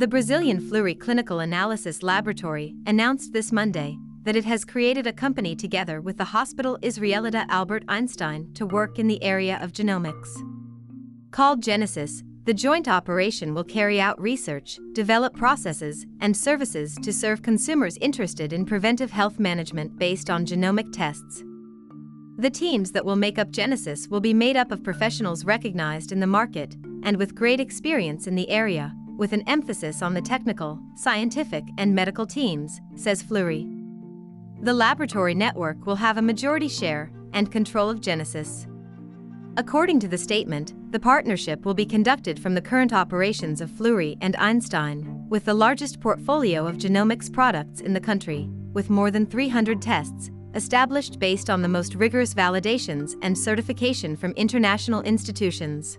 The Brazilian Fleury Clinical Analysis Laboratory announced this Monday that it has created a company together with the Hospital Israelita Albert Einstein to work in the area of genomics. Called Genesis, the joint operation will carry out research, develop processes, and services to serve consumers interested in preventive health management based on genomic tests. The teams that will make up Genesis will be made up of professionals recognized in the market and with great experience in the area, with an emphasis on the technical, scientific, and medical teams, says Fleury. The laboratory network will have a majority share and control of Genesis. According to the statement, the partnership will be conducted from the current operations of Fleury and Einstein, with the largest portfolio of genomics products in the country, with more than 300 tests, established based on the most rigorous validations and certification from international institutions.